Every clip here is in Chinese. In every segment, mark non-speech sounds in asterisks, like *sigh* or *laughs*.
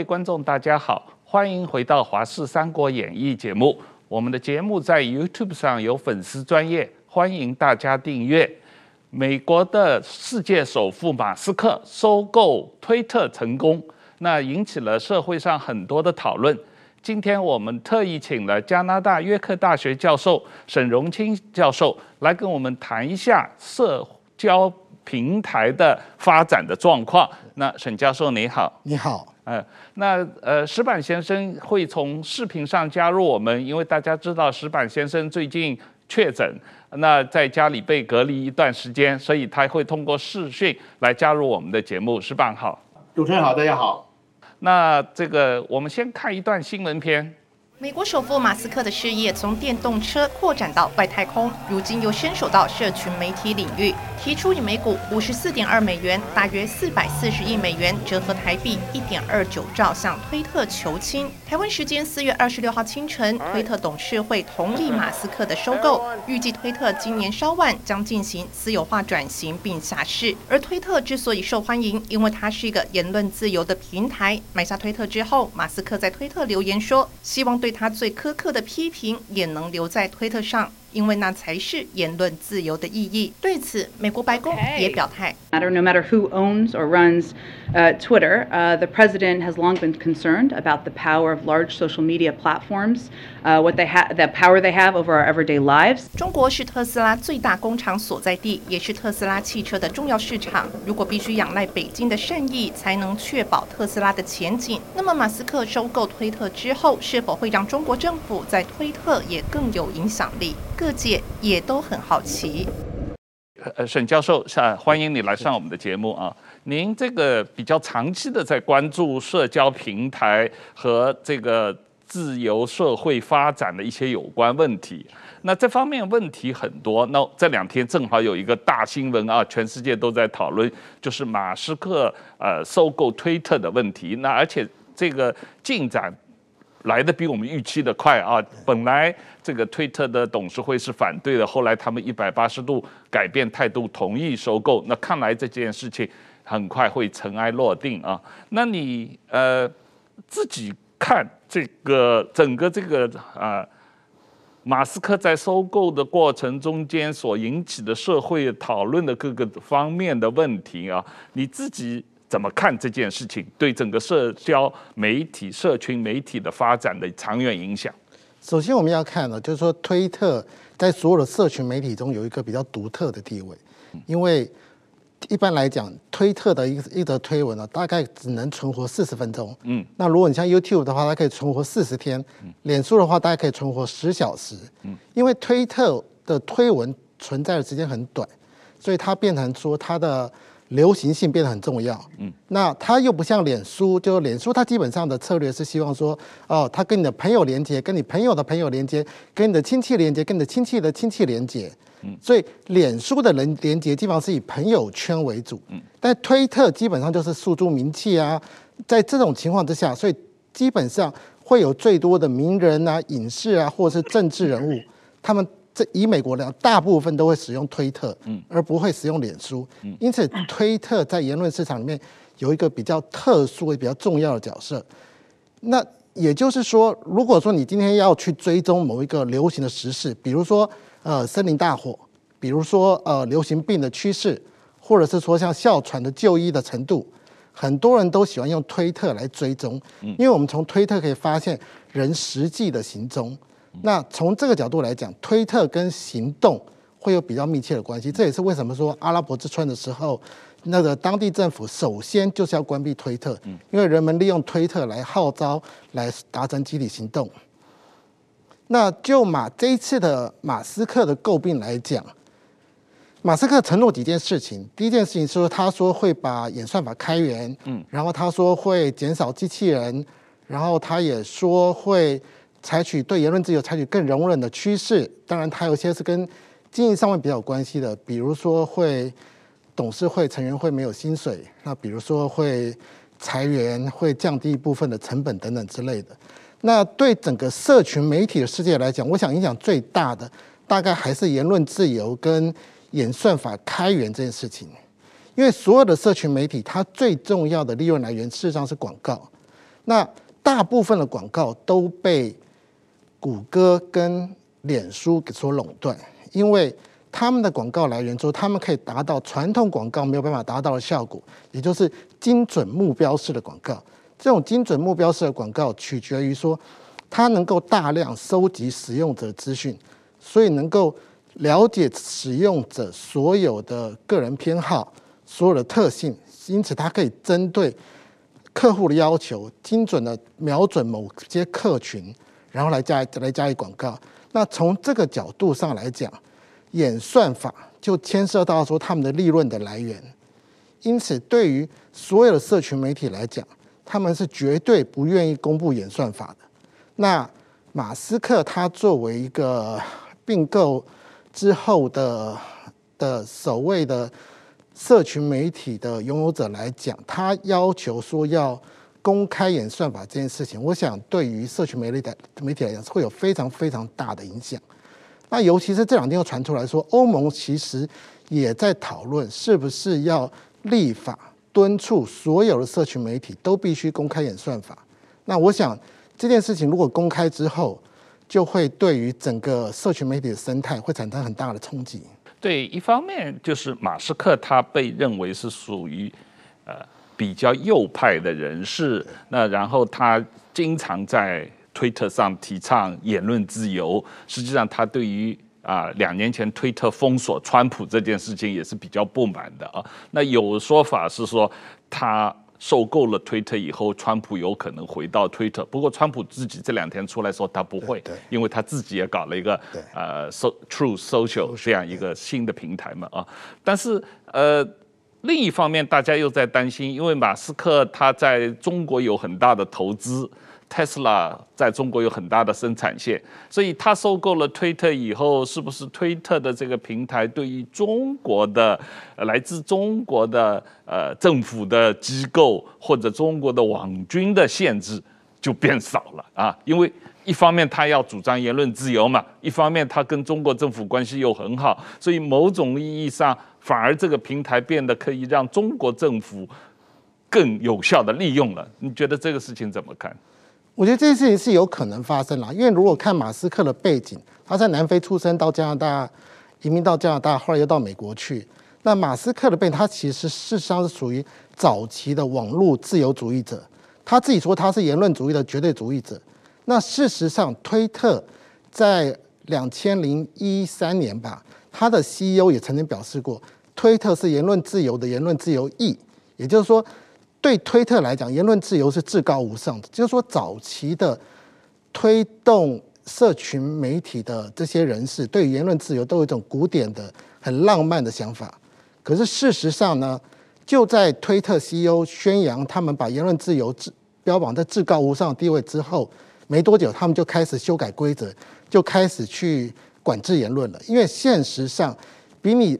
位观众，大家好，欢迎回到《华视三国演义》节目。我们的节目在 YouTube 上有粉丝专业，欢迎大家订阅。美国的世界首富马斯克收购推特成功，那引起了社会上很多的讨论。今天我们特意请了加拿大约克大学教授沈荣清教授来跟我们谈一下社交平台的发展的状况。那沈教授你好，你好，呃，那呃石板先生会从视频上加入我们，因为大家知道石板先生最近确诊，那在家里被隔离一段时间，所以他会通过视讯来加入我们的节目。石板好，主持人好，大家好。那这个我们先看一段新闻片。美国首富马斯克的事业从电动车扩展到外太空，如今又伸手到社群媒体领域，提出以每股五十四点二美元，大约四百四十亿美元，折合台币一点二九兆，向推特求亲。台湾时间四月二十六号清晨，推特董事会同意马斯克的收购，预计推特今年稍晚将进行私有化转型并下市。而推特之所以受欢迎，因为它是一个言论自由的平台。买下推特之后，马斯克在推特留言说，希望对。他最苛刻的批评也能留在推特上。因为那才是言论自由的意义。对此，美国白宫也表态。Matter No matter who owns or runs Twitter, the president has long been concerned about the power of large social media platforms, what they have, the power they have over our everyday lives. 中国是特斯拉最大工厂所在地，也是特斯拉汽车的重要市场。如果必须仰赖北京的善意才能确保特斯拉的前景，那么马斯克收购推特之后，是否会让中国政府在推特也更有影响力？各界也都很好奇。呃，沈教授，下欢迎你来上我们的节目啊！您这个比较长期的在关注社交平台和这个自由社会发展的一些有关问题。那这方面问题很多。那这两天正好有一个大新闻啊，全世界都在讨论，就是马斯克呃收购推特的问题。那而且这个进展。来的比我们预期的快啊！本来这个推特的董事会是反对的，后来他们一百八十度改变态度，同意收购。那看来这件事情很快会尘埃落定啊！那你呃自己看这个整个这个啊，马斯克在收购的过程中间所引起的社会讨论的各个方面的问题啊，你自己。怎么看这件事情对整个社交媒体、社群媒体的发展的长远影响？首先，我们要看呢，就是说，推特在所有的社群媒体中有一个比较独特的地位，因为一般来讲，推特的一一则推文呢，大概只能存活四十分钟。嗯，那如果你像 YouTube 的话，它可以存活四十天；脸书的话，大概可以存活十小时。嗯，因为推特的推文存在的时间很短，所以它变成说它的。流行性变得很重要，嗯，那它又不像脸书，就脸书它基本上的策略是希望说，哦，它跟你的朋友连接，跟你朋友的朋友连接，跟你的亲戚连接，跟你的亲戚的亲戚连接，嗯，所以脸书的人连接基本上是以朋友圈为主，嗯，但推特基本上就是诉诸名气啊，在这种情况之下，所以基本上会有最多的名人啊、影视啊，或者是政治人物，他们。这以美国来讲，大部分都会使用推特，而不会使用脸书。因此，推特在言论市场里面有一个比较特殊、也比较重要的角色。那也就是说，如果说你今天要去追踪某一个流行的时事，比如说呃森林大火，比如说呃流行病的趋势，或者是说像哮喘的就医的程度，很多人都喜欢用推特来追踪，因为我们从推特可以发现人实际的行踪。那从这个角度来讲，推特跟行动会有比较密切的关系。这也是为什么说阿拉伯之春的时候，那个当地政府首先就是要关闭推特，因为人们利用推特来号召，来达成集体行动。那就马这一次的马斯克的诟病来讲，马斯克承诺几件事情。第一件事情是说，他说会把演算法开源，嗯，然后他说会减少机器人，然后他也说会。采取对言论自由采取更容忍的趋势，当然，它有些是跟经营上面比较有关系的，比如说会董事会成员会没有薪水，那比如说会裁员，会降低一部分的成本等等之类的。那对整个社群媒体的世界来讲，我想影响最大的大概还是言论自由跟演算法开源这件事情，因为所有的社群媒体它最重要的利润来源事实上是广告。那大部分的广告都被谷歌跟脸书给所垄断，因为他们的广告来源之后，他们可以达到传统广告没有办法达到的效果，也就是精准目标式的广告。这种精准目标式的广告取决于说，它能够大量收集使用者资讯，所以能够了解使用者所有的个人偏好、所有的特性，因此它可以针对客户的要求，精准的瞄准某些客群，然后来加来加以广告。那从这个角度上来讲，演算法就牵涉到说他们的利润的来源。因此，对于所有的社群媒体来讲，他们是绝对不愿意公布演算法的。那马斯克他作为一个并购之后的的首位的。社群媒体的拥有者来讲，他要求说要公开演算法这件事情，我想对于社群媒体的媒体来讲，会有非常非常大的影响。那尤其是这两天又传出来说，欧盟其实也在讨论是不是要立法敦促所有的社群媒体都必须公开演算法。那我想这件事情如果公开之后，就会对于整个社群媒体的生态会产生很大的冲击。对，一方面就是马斯克他被认为是属于呃比较右派的人士，那然后他经常在推特上提倡言论自由。实际上，他对于啊两年前推特封锁川普这件事情也是比较不满的啊。那有说法是说他。受够了推特以后，川普有可能回到推特。不过，川普自己这两天出来说他不会，因为他自己也搞了一个呃，so Truth Social 这样一个新的平台嘛啊。但是呃，另一方面，大家又在担心，因为马斯克他在中国有很大的投资。Tesla 在中国有很大的生产线，所以他收购了推特以后，是不是推特的这个平台对于中国的来自中国的呃政府的机构或者中国的网军的限制就变少了啊？因为一方面他要主张言论自由嘛，一方面他跟中国政府关系又很好，所以某种意义上反而这个平台变得可以让中国政府更有效的利用了。你觉得这个事情怎么看？我觉得这件事情是有可能发生了，因为如果看马斯克的背景，他在南非出生，到加拿大移民到加拿大，后来又到美国去。那马斯克的背景，他其实事实上是属于早期的网络自由主义者，他自己说他是言论主义的绝对主义者。那事实上，推特在两千零一三年吧，他的 CEO 也曾经表示过，推特是言论自由的言论自由翼，也就是说。对推特来讲，言论自由是至高无上的。就是说，早期的推动社群媒体的这些人士，对言论自由都有一种古典的、很浪漫的想法。可是事实上呢，就在推特 CEO 宣扬他们把言论自由标榜在至高无上的地位之后，没多久，他们就开始修改规则，就开始去管制言论了。因为现实上，比你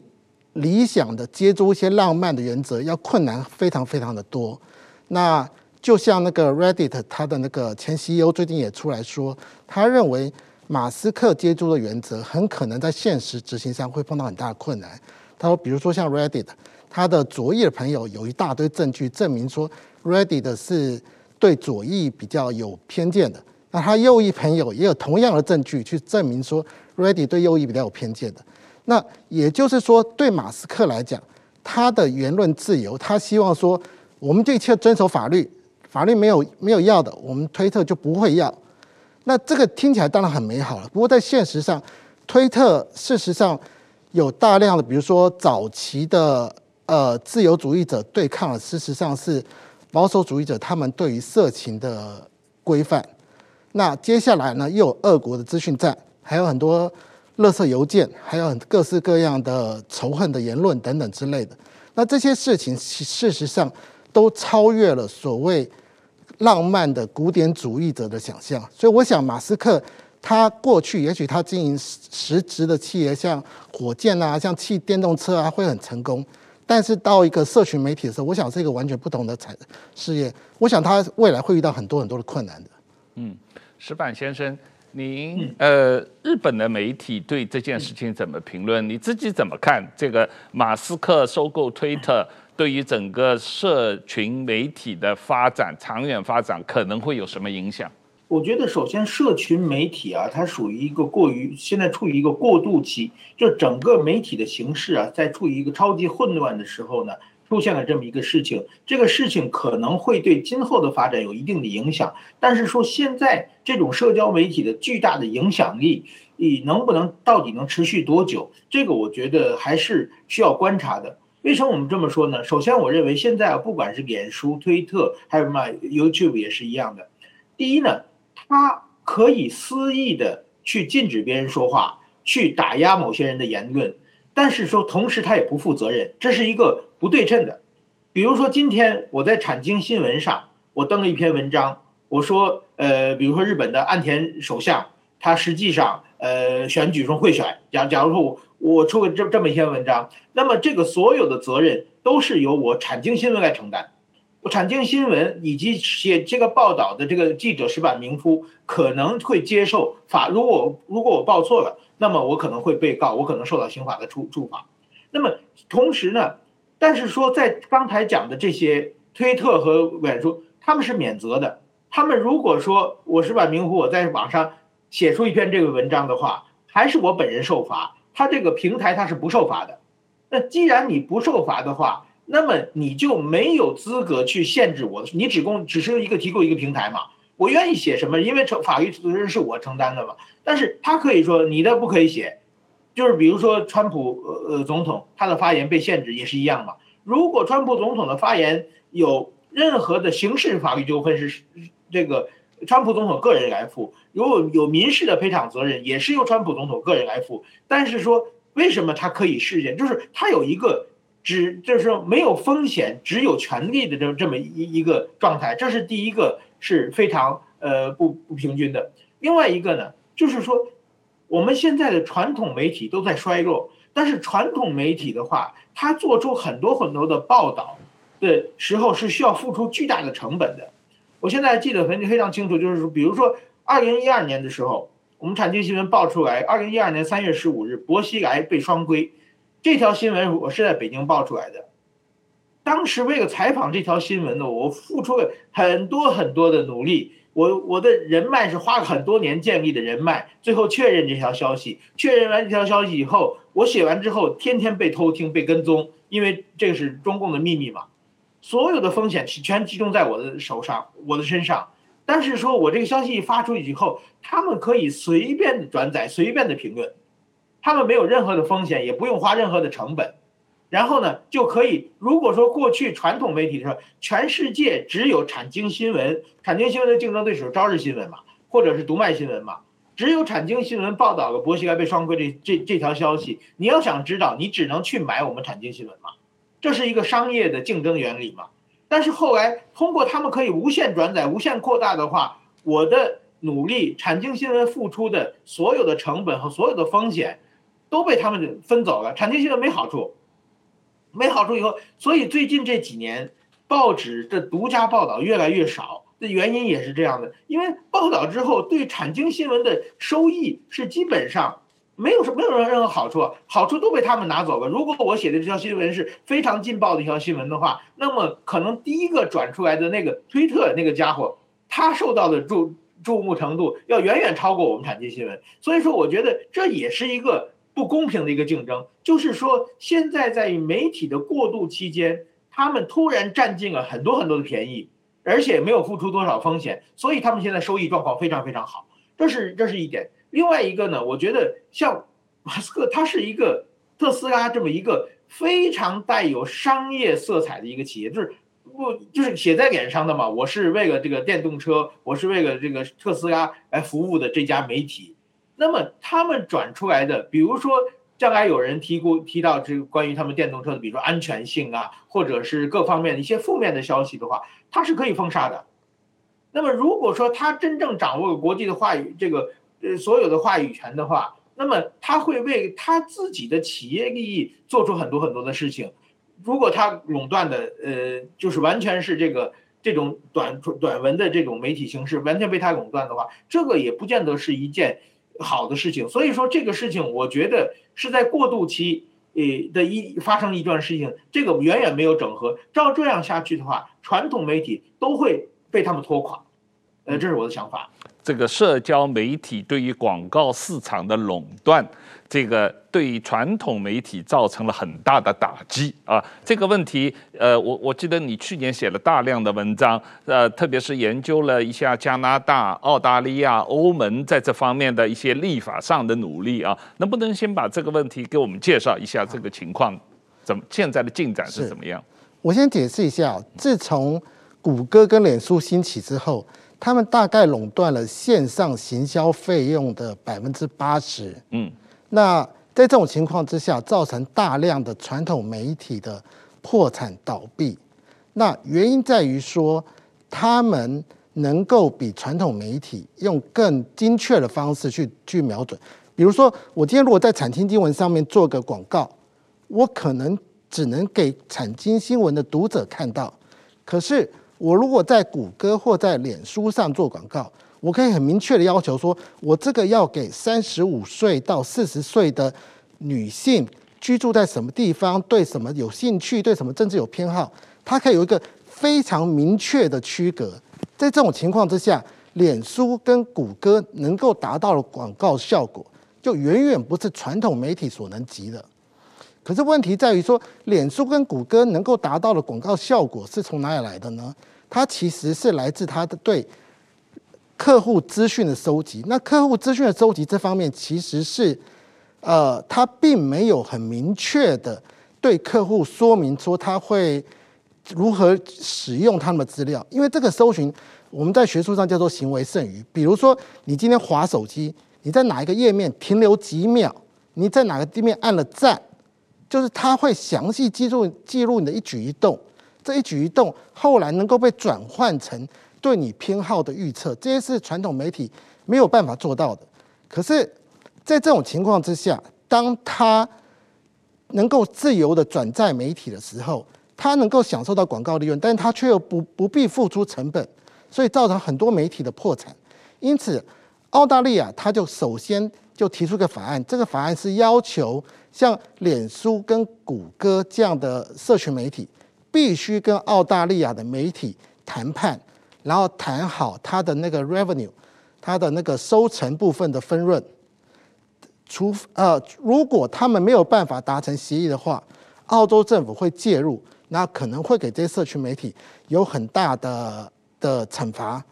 理想的接触一些浪漫的原则要困难非常非常的多，那就像那个 Reddit，他的那个前 CEO 最近也出来说，他认为马斯克接触的原则很可能在现实执行上会碰到很大的困难。他说，比如说像 Reddit，他的左翼的朋友有一大堆证据证明说 Reddit 是对左翼比较有偏见的，那他右翼朋友也有同样的证据去证明说，Ready 对右翼比较有偏见的。那也就是说，对马斯克来讲，他的言论自由，他希望说，我们这一切遵守法律，法律没有没有要的，我们推特就不会要。那这个听起来当然很美好了。不过在现实上，推特事实上有大量的，比如说早期的呃自由主义者对抗了，事实上是保守主义者他们对于色情的规范。那接下来呢，又有俄国的资讯站，还有很多。垃圾邮件，还有各式各样的仇恨的言论等等之类的，那这些事情事实上都超越了所谓浪漫的古典主义者的想象。所以，我想马斯克他过去也许他经营实质的企业，像火箭啊，像汽电动车啊，会很成功。但是到一个社群媒体的时候，我想是一个完全不同的产事业。我想他未来会遇到很多很多的困难的。嗯，石板先生。您呃，日本的媒体对这件事情怎么评论？你自己怎么看这个马斯克收购推特 *laughs* 对于整个社群媒体的发展、长远发展可能会有什么影响？我觉得，首先，社群媒体啊，它属于一个过于现在处于一个过渡期，就整个媒体的形式啊，在处于一个超级混乱的时候呢，出现了这么一个事情。这个事情可能会对今后的发展有一定的影响，但是说现在这种社交媒体的巨大的影响力，你能不能到底能持续多久？这个我觉得还是需要观察的。为什么我们这么说呢？首先，我认为现在，不管是脸书、推特，还有什么 YouTube 也是一样的。第一呢。他可以肆意的去禁止别人说话，去打压某些人的言论，但是说同时他也不负责任，这是一个不对称的。比如说今天我在产经新闻上，我登了一篇文章，我说，呃，比如说日本的岸田首相，他实际上，呃，选举中贿选。假假如说我我出个这这么一篇文章，那么这个所有的责任都是由我产经新闻来承担。我产经新闻以及写这个报道的这个记者石坂明夫可能会接受法，如果如果我报错了，那么我可能会被告，我可能受到刑法的处处罚。那么同时呢，但是说在刚才讲的这些推特和脸书，他们是免责的。他们如果说我石坂明湖我在网上写出一篇这个文章的话，还是我本人受罚，他这个平台他是不受罚的。那既然你不受罚的话，那么你就没有资格去限制我，你只供只是一个提供一个平台嘛，我愿意写什么，因为承法律责任是我承担的嘛。但是他可以说你的不可以写，就是比如说川普呃总统他的发言被限制也是一样嘛。如果川普总统的发言有任何的刑事法律纠纷是这个川普总统个人来负，如果有民事的赔偿责任也是由川普总统个人来负。但是说为什么他可以事件，就是他有一个。只就是说没有风险，只有权利的这么这么一一个状态，这是第一个是非常呃不不平均的。另外一个呢，就是说我们现在的传统媒体都在衰落，但是传统媒体的话，它做出很多很多的报道的时候是需要付出巨大的成本的。我现在记得非非常清楚，就是说，比如说二零一二年的时候，我们产经新闻报出来，二零一二年三月十五日，薄熙来被双规。这条新闻我是在北京报出来的，当时为了采访这条新闻呢，我付出了很多很多的努力，我我的人脉是花了很多年建立的人脉，最后确认这条消息，确认完这条消息以后，我写完之后天天被偷听被跟踪，因为这个是中共的秘密嘛，所有的风险全集中在我的手上，我的身上，但是说我这个消息一发出去以后，他们可以随便的转载，随便的评论。他们没有任何的风险，也不用花任何的成本，然后呢，就可以。如果说过去传统媒体的时候，全世界只有产经新闻，产经新闻的竞争对手朝日新闻嘛，或者是读卖新闻嘛，只有产经新闻报道了薄熙来被双规这这这条消息。你要想知道，你只能去买我们产经新闻嘛，这是一个商业的竞争原理嘛。但是后来通过他们可以无限转载、无限扩大的话，我的努力，产经新闻付出的所有的成本和所有的风险。都被他们分走了，产经新闻没好处，没好处以后，所以最近这几年报纸的独家报道越来越少，的原因也是这样的，因为报道之后对产经新闻的收益是基本上没有什没有任何好处，好处都被他们拿走了。如果我写的这条新闻是非常劲爆的一条新闻的话，那么可能第一个转出来的那个推特那个家伙，他受到的注注目程度要远远超过我们产经新闻，所以说我觉得这也是一个。不公平的一个竞争，就是说，现在在媒体的过渡期间，他们突然占尽了很多很多的便宜，而且没有付出多少风险，所以他们现在收益状况非常非常好。这是这是一点。另外一个呢，我觉得像马斯克，他是一个特斯拉这么一个非常带有商业色彩的一个企业，就是不就是写在脸上的嘛？我是为了这个电动车，我是为了这个特斯拉来服务的这家媒体。那么他们转出来的，比如说将来有人提过提到这个关于他们电动车的，比如说安全性啊，或者是各方面的一些负面的消息的话，他是可以封杀的。那么如果说他真正掌握国际的话语，这个呃所有的话语权的话，那么他会为他自己的企业利益做出很多很多的事情。如果他垄断的呃就是完全是这个这种短短文的这种媒体形式完全被他垄断的话，这个也不见得是一件。好的事情，所以说这个事情，我觉得是在过渡期，呃的一发生一段事情，这个远远没有整合。照这样下去的话，传统媒体都会被他们拖垮。呃，这是我的想法。这个社交媒体对于广告市场的垄断，这个对传统媒体造成了很大的打击啊！这个问题，呃，我我记得你去年写了大量的文章，呃，特别是研究了一下加拿大、澳大利亚、欧盟在这方面的一些立法上的努力啊，能不能先把这个问题给我们介绍一下？这个情况怎么现在的进展是怎么样？我先解释一下，自从谷歌跟脸书兴起之后。他们大概垄断了线上行销费用的百分之八十。嗯，那在这种情况之下，造成大量的传统媒体的破产倒闭。那原因在于说，他们能够比传统媒体用更精确的方式去去瞄准。比如说，我今天如果在产经新闻上面做个广告，我可能只能给产经新闻的读者看到，可是。我如果在谷歌或在脸书上做广告，我可以很明确的要求说，我这个要给三十五岁到四十岁的女性，居住在什么地方，对什么有兴趣，对什么政治有偏好，它可以有一个非常明确的区隔。在这种情况之下，脸书跟谷歌能够达到的广告效果，就远远不是传统媒体所能及的。可是问题在于说，脸书跟谷歌能够达到的广告效果是从哪里来的呢？它其实是来自它的对客户资讯的收集。那客户资讯的收集这方面，其实是呃，他并没有很明确的对客户说明说他会如何使用他们的资料。因为这个搜寻，我们在学术上叫做行为剩余。比如说，你今天滑手机，你在哪一个页面停留几秒，你在哪个地面按了赞，就是它会详细记录记录你的一举一动。这一举一动后来能够被转换成对你偏好的预测，这些是传统媒体没有办法做到的。可是，在这种情况之下，当他能够自由的转载媒体的时候，他能够享受到广告利润，但他却又不不必付出成本，所以造成很多媒体的破产。因此，澳大利亚他就首先就提出个法案，这个法案是要求像脸书跟谷歌这样的社群媒体。必须跟澳大利亚的媒体谈判，然后谈好他的那个 revenue，他的那个收成部分的分润。除呃，如果他们没有办法达成协议的话，澳洲政府会介入，那可能会给这些社区媒体有很大的的惩罚。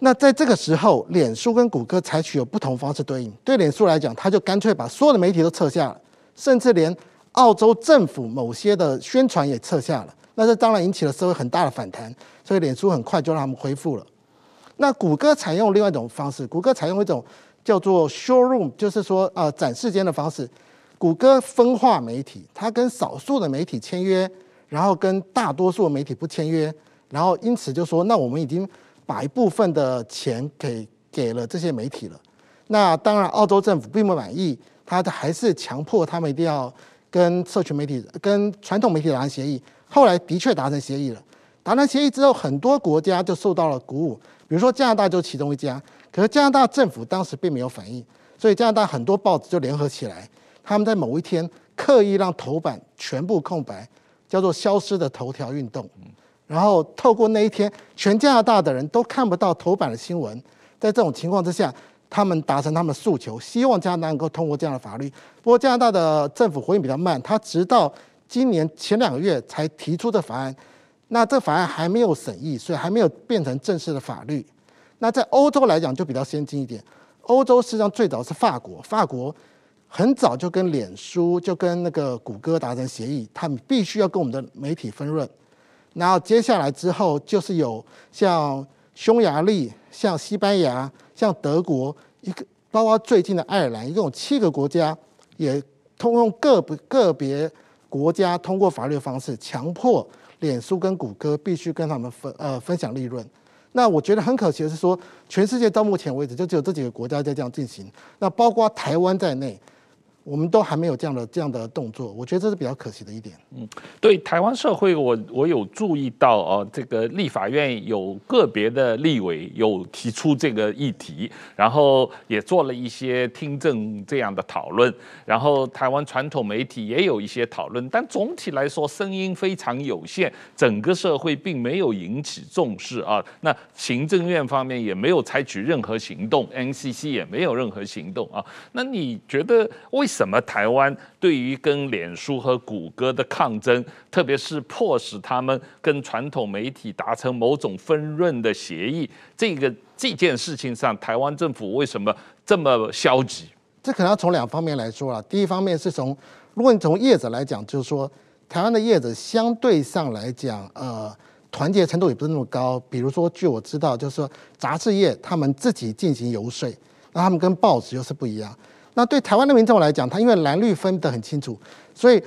那在这个时候，脸书跟谷歌采取有不同方式对应。对脸书来讲，他就干脆把所有的媒体都撤下了，甚至连。澳洲政府某些的宣传也撤下了，那这当然引起了社会很大的反弹，所以脸书很快就让他们恢复了。那谷歌采用另外一种方式，谷歌采用一种叫做 showroom，就是说呃展示间的方式。谷歌分化媒体，它跟少数的媒体签约，然后跟大多数的媒体不签约，然后因此就说那我们已经把一部分的钱给给了这些媒体了。那当然澳洲政府并不满意，他还是强迫他们一定要。跟社群媒体、跟传统媒体达成协议，后来的确达成协议了。达成协议之后，很多国家就受到了鼓舞，比如说加拿大就其中一家。可是加拿大政府当时并没有反应，所以加拿大很多报纸就联合起来，他们在某一天刻意让头版全部空白，叫做“消失的头条运动”。然后透过那一天，全加拿大的人都看不到头版的新闻。在这种情况之下，他们达成他们的诉求，希望加拿大能够通过这样的法律。不过加拿大的政府回应比较慢，他直到今年前两个月才提出的法案。那这法案还没有审议，所以还没有变成正式的法律。那在欧洲来讲就比较先进一点。欧洲实际上最早是法国，法国很早就跟脸书、就跟那个谷歌达成协议，他们必须要跟我们的媒体分润。然后接下来之后就是有像匈牙利、像西班牙。像德国一个，包括最近的爱尔兰，一共有七个国家也通用个别个别国家通过法律方式，强迫脸书跟谷歌必须跟他们分呃分享利润。那我觉得很可惜的是说，全世界到目前为止就只有这几个国家在这样进行。那包括台湾在内，我们都还没有这样的这样的动作，我觉得这是比较可惜的一点。嗯，对台湾社会我，我有注意到哦，这个立法院有个别的立委有提出这个议题，然后也做了一些听证这样的讨论，然后台湾传统媒体也有一些讨论，但总体来说声音非常有限，整个社会并没有引起重视啊。那行政院方面也没有采取任何行动，NCC 也没有任何行动啊。那你觉得为什怎么台湾对于跟脸书和谷歌的抗争，特别是迫使他们跟传统媒体达成某种分润的协议，这个这件事情上，台湾政府为什么这么消极？这可能要从两方面来说了。第一方面是从，如果你从业者来讲，就是说台湾的业者相对上来讲，呃，团结程度也不是那么高。比如说，据我知道，就是说杂志业他们自己进行游说，那他们跟报纸又是不一样。那对台湾的民众来讲，他因为蓝绿分得很清楚，所以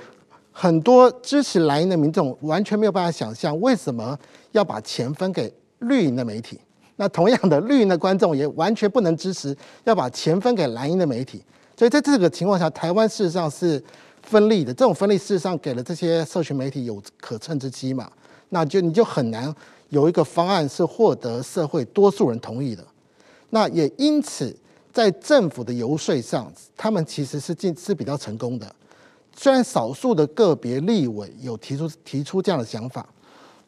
很多支持蓝营的民众完全没有办法想象为什么要把钱分给绿营的媒体。那同样的，绿营的观众也完全不能支持要把钱分给蓝营的媒体。所以在这个情况下，台湾事实上是分立的。这种分立事实上给了这些社群媒体有可乘之机嘛？那就你就很难有一个方案是获得社会多数人同意的。那也因此。在政府的游说上，他们其实是进是比较成功的。虽然少数的个别立委有提出提出这样的想法，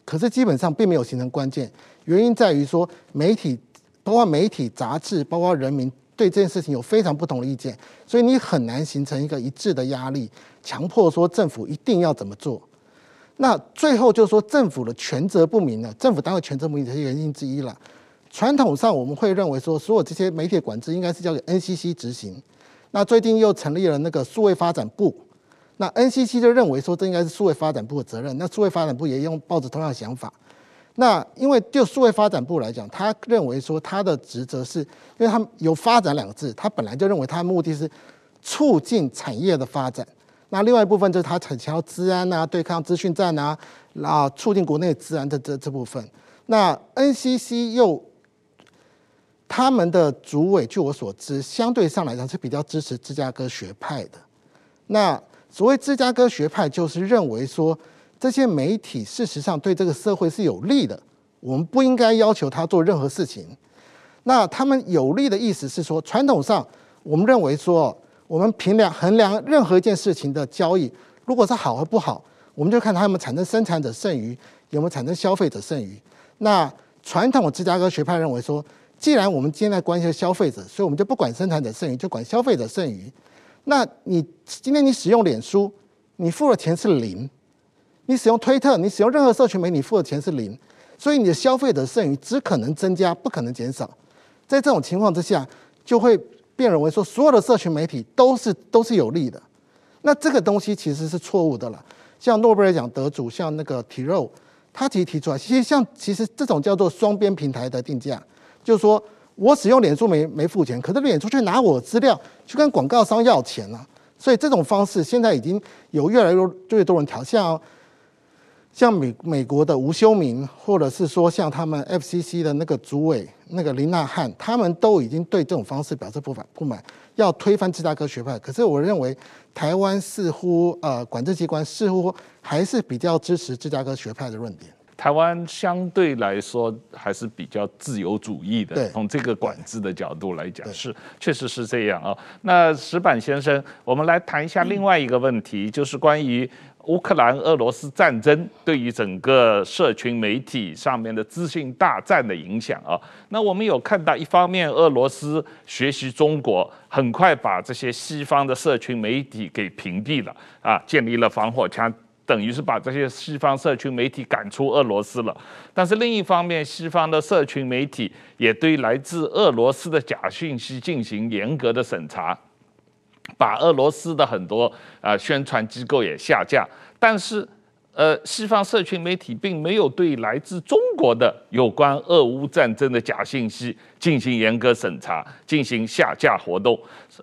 可是基本上并没有形成关键。原因在于说，媒体包括媒体、杂志，包括人民对这件事情有非常不同的意见，所以你很难形成一个一致的压力，强迫说政府一定要怎么做。那最后就是说，政府的权责不明了，政府当然权责不明，这是原因之一了。传统上我们会认为说，所有这些媒体管制应该是交给 NCC 执行。那最近又成立了那个数位发展部，那 NCC 就认为说，这应该是数位发展部的责任。那数位发展部也用抱着同样的想法。那因为就数位发展部来讲，他认为说他的职责是，因为他有“发展”两个字，他本来就认为他的目的是促进产业的发展。那另外一部分就是他强调治安啊，对抗资讯战啊，然后促进国内治安的这这部分。那 NCC 又他们的主委，据我所知，相对上来讲是比较支持芝加哥学派的。那所谓芝加哥学派，就是认为说这些媒体事实上对这个社会是有利的，我们不应该要求他做任何事情。那他们有利的意思是说，传统上我们认为说，我们评量衡量任何一件事情的交易，如果是好和不好，我们就看他有没有产生生产者剩余，有没有产生消费者剩余。那传统芝加哥学派认为说，既然我们今天在关心消费者，所以我们就不管生产者剩余，就管消费者剩余。那你今天你使用脸书，你付的钱是零；你使用推特，你使用任何社群媒体，你付的钱是零。所以你的消费者剩余只可能增加，不可能减少。在这种情况之下，就会变认为说，所有的社群媒体都是都是有利的。那这个东西其实是错误的了。像诺贝尔奖得主，像那个提肉他其实提出来，其实像其实这种叫做双边平台的定价。就是说我使用脸书没没付钱，可是脸书却拿我的资料去跟广告商要钱了，所以这种方式现在已经有越来越越多人调，像像美美国的吴修明，或者是说像他们 FCC 的那个主委那个林纳汉，他们都已经对这种方式表示不满不满，要推翻芝加哥学派。可是我认为台湾似乎呃管制机关似乎还是比较支持芝加哥学派的论点。台湾相对来说还是比较自由主义的，从这个管制的角度来讲，是确实是这样啊。那石板先生，我们来谈一下另外一个问题，就是关于乌克兰俄罗斯战争对于整个社群媒体上面的资讯大战的影响啊。那我们有看到，一方面俄罗斯学习中国，很快把这些西方的社群媒体给屏蔽了啊，建立了防火墙。等于是把这些西方社群媒体赶出俄罗斯了，但是另一方面，西方的社群媒体也对来自俄罗斯的假讯息进行严格的审查，把俄罗斯的很多啊宣传机构也下架。但是，呃，西方社群媒体并没有对来自中国的有关俄乌战争的假信息进行严格审查，进行下架活动，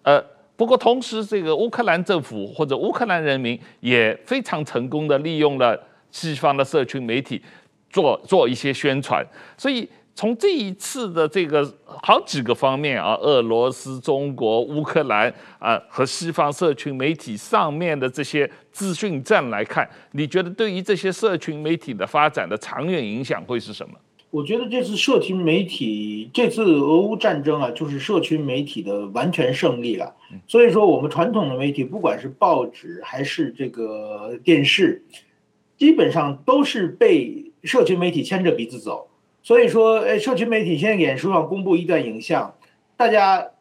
呃。不过，同时，这个乌克兰政府或者乌克兰人民也非常成功的利用了西方的社群媒体做做一些宣传。所以，从这一次的这个好几个方面啊，俄罗斯、中国、乌克兰啊和西方社群媒体上面的这些资讯战来看，你觉得对于这些社群媒体的发展的长远影响会是什么？我觉得这次社群媒体，这次俄乌战争啊，就是社群媒体的完全胜利了。所以说，我们传统的媒体，不管是报纸还是这个电视，基本上都是被社群媒体牵着鼻子走。所以说，哎，社群媒体现在脸书上公布一段影像，大家